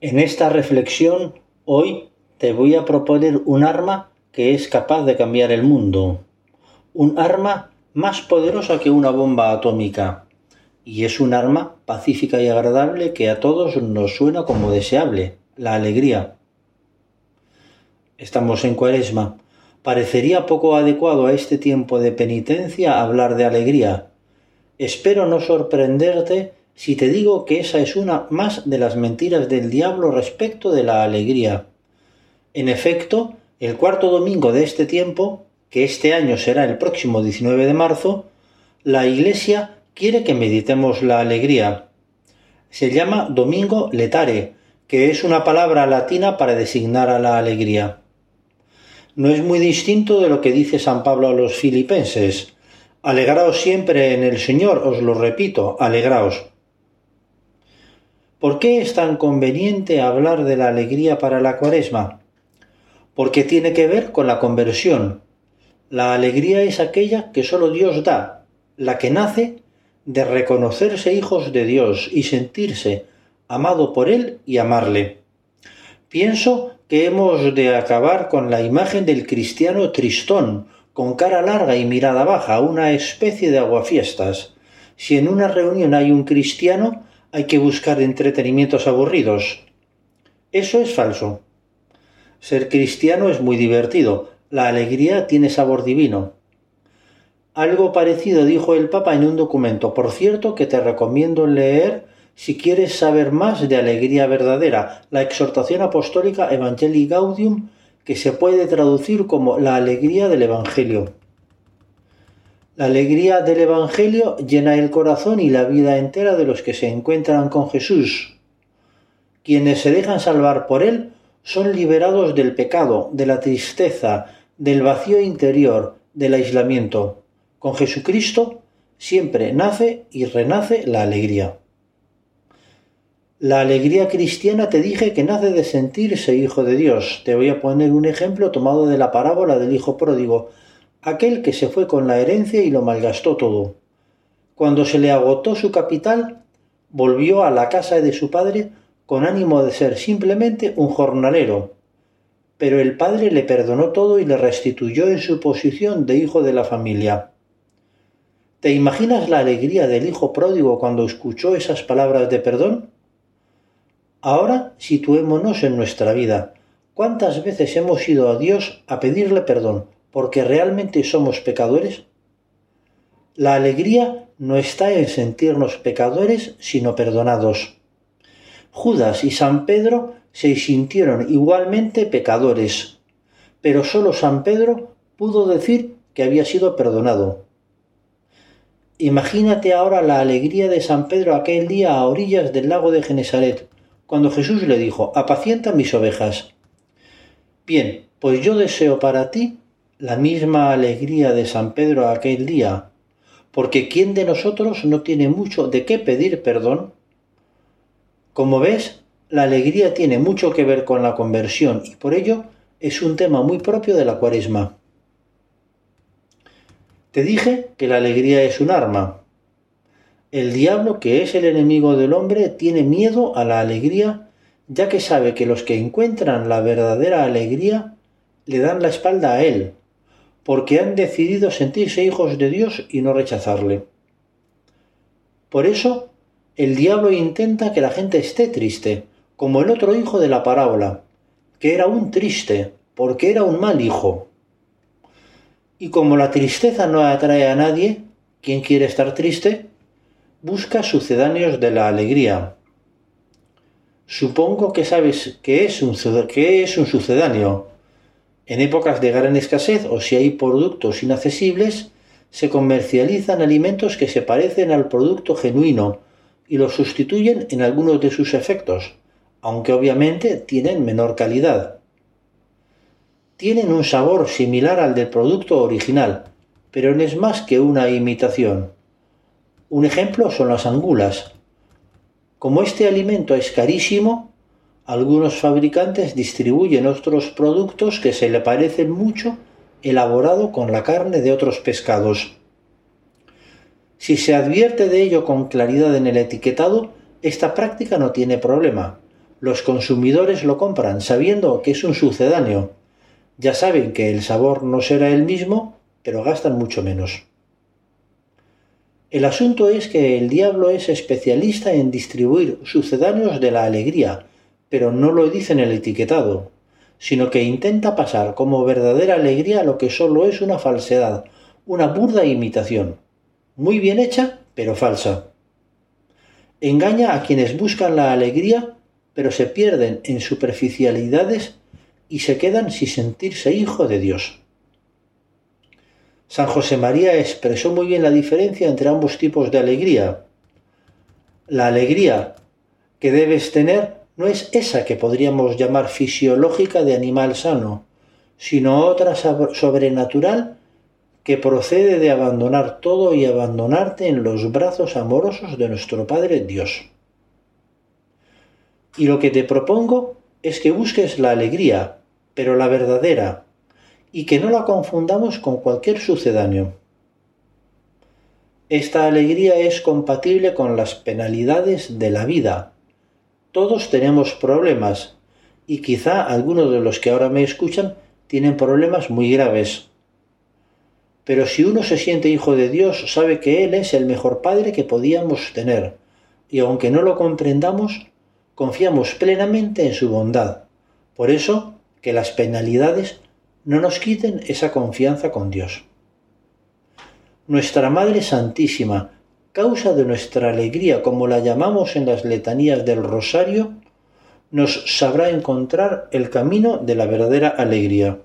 En esta reflexión hoy te voy a proponer un arma que es capaz de cambiar el mundo. Un arma más poderosa que una bomba atómica. Y es un arma pacífica y agradable que a todos nos suena como deseable, la alegría. Estamos en cuaresma. Parecería poco adecuado a este tiempo de penitencia hablar de alegría. Espero no sorprenderte si te digo que esa es una más de las mentiras del diablo respecto de la alegría. En efecto, el cuarto domingo de este tiempo, que este año será el próximo 19 de marzo, la Iglesia quiere que meditemos la alegría. Se llama Domingo Letare, que es una palabra latina para designar a la alegría. No es muy distinto de lo que dice San Pablo a los filipenses. Alegraos siempre en el Señor, os lo repito, alegraos. ¿Por qué es tan conveniente hablar de la alegría para la cuaresma? Porque tiene que ver con la conversión. La alegría es aquella que sólo Dios da, la que nace de reconocerse hijos de Dios y sentirse amado por Él y amarle. Pienso que hemos de acabar con la imagen del cristiano tristón, con cara larga y mirada baja, una especie de aguafiestas. Si en una reunión hay un cristiano, hay que buscar entretenimientos aburridos. Eso es falso. Ser cristiano es muy divertido. La alegría tiene sabor divino. Algo parecido dijo el Papa en un documento, por cierto, que te recomiendo leer si quieres saber más de alegría verdadera, la exhortación apostólica Evangelii Gaudium, que se puede traducir como la alegría del Evangelio. La alegría del Evangelio llena el corazón y la vida entera de los que se encuentran con Jesús. Quienes se dejan salvar por Él son liberados del pecado, de la tristeza, del vacío interior, del aislamiento. Con Jesucristo siempre nace y renace la alegría. La alegría cristiana te dije que nace de sentirse hijo de Dios. Te voy a poner un ejemplo tomado de la parábola del hijo pródigo aquel que se fue con la herencia y lo malgastó todo. Cuando se le agotó su capital, volvió a la casa de su padre con ánimo de ser simplemente un jornalero. Pero el padre le perdonó todo y le restituyó en su posición de hijo de la familia. ¿Te imaginas la alegría del hijo pródigo cuando escuchó esas palabras de perdón? Ahora situémonos en nuestra vida. ¿Cuántas veces hemos ido a Dios a pedirle perdón porque realmente somos pecadores? La alegría no está en sentirnos pecadores, sino perdonados. Judas y San Pedro se sintieron igualmente pecadores, pero sólo San Pedro pudo decir que había sido perdonado. Imagínate ahora la alegría de San Pedro aquel día a orillas del lago de Genesaret, cuando Jesús le dijo, apacienta mis ovejas. Bien, pues yo deseo para ti la misma alegría de San Pedro aquel día, porque ¿quién de nosotros no tiene mucho de qué pedir perdón? Como ves, la alegría tiene mucho que ver con la conversión y por ello es un tema muy propio de la cuaresma. Te dije que la alegría es un arma. El diablo, que es el enemigo del hombre, tiene miedo a la alegría, ya que sabe que los que encuentran la verdadera alegría le dan la espalda a él, porque han decidido sentirse hijos de Dios y no rechazarle. Por eso, el diablo intenta que la gente esté triste, como el otro hijo de la parábola, que era un triste, porque era un mal hijo. Y como la tristeza no atrae a nadie, quien quiere estar triste? Busca sucedáneos de la alegría. Supongo que sabes qué es un, qué es un sucedáneo. En épocas de gran escasez o si hay productos inaccesibles, se comercializan alimentos que se parecen al producto genuino y los sustituyen en algunos de sus efectos, aunque obviamente tienen menor calidad. Tienen un sabor similar al del producto original, pero no es más que una imitación. Un ejemplo son las angulas. Como este alimento es carísimo, algunos fabricantes distribuyen otros productos que se le parecen mucho elaborado con la carne de otros pescados. Si se advierte de ello con claridad en el etiquetado, esta práctica no tiene problema, los consumidores lo compran sabiendo que es un sucedáneo. Ya saben que el sabor no será el mismo, pero gastan mucho menos. El asunto es que el diablo es especialista en distribuir sucedáneos de la alegría, pero no lo dice en el etiquetado, sino que intenta pasar como verdadera alegría lo que solo es una falsedad, una burda imitación, muy bien hecha, pero falsa. Engaña a quienes buscan la alegría, pero se pierden en superficialidades y se quedan sin sentirse hijo de Dios. San José María expresó muy bien la diferencia entre ambos tipos de alegría. La alegría que debes tener no es esa que podríamos llamar fisiológica de animal sano, sino otra sobrenatural que procede de abandonar todo y abandonarte en los brazos amorosos de nuestro Padre Dios. Y lo que te propongo es que busques la alegría, pero la verdadera, y que no la confundamos con cualquier sucedáneo. Esta alegría es compatible con las penalidades de la vida. Todos tenemos problemas y quizá algunos de los que ahora me escuchan tienen problemas muy graves. Pero si uno se siente hijo de Dios, sabe que Él es el mejor Padre que podíamos tener, y aunque no lo comprendamos, confiamos plenamente en su bondad. Por eso, que las penalidades no nos quiten esa confianza con Dios. Nuestra Madre Santísima, causa de nuestra alegría, como la llamamos en las letanías del Rosario, nos sabrá encontrar el camino de la verdadera alegría.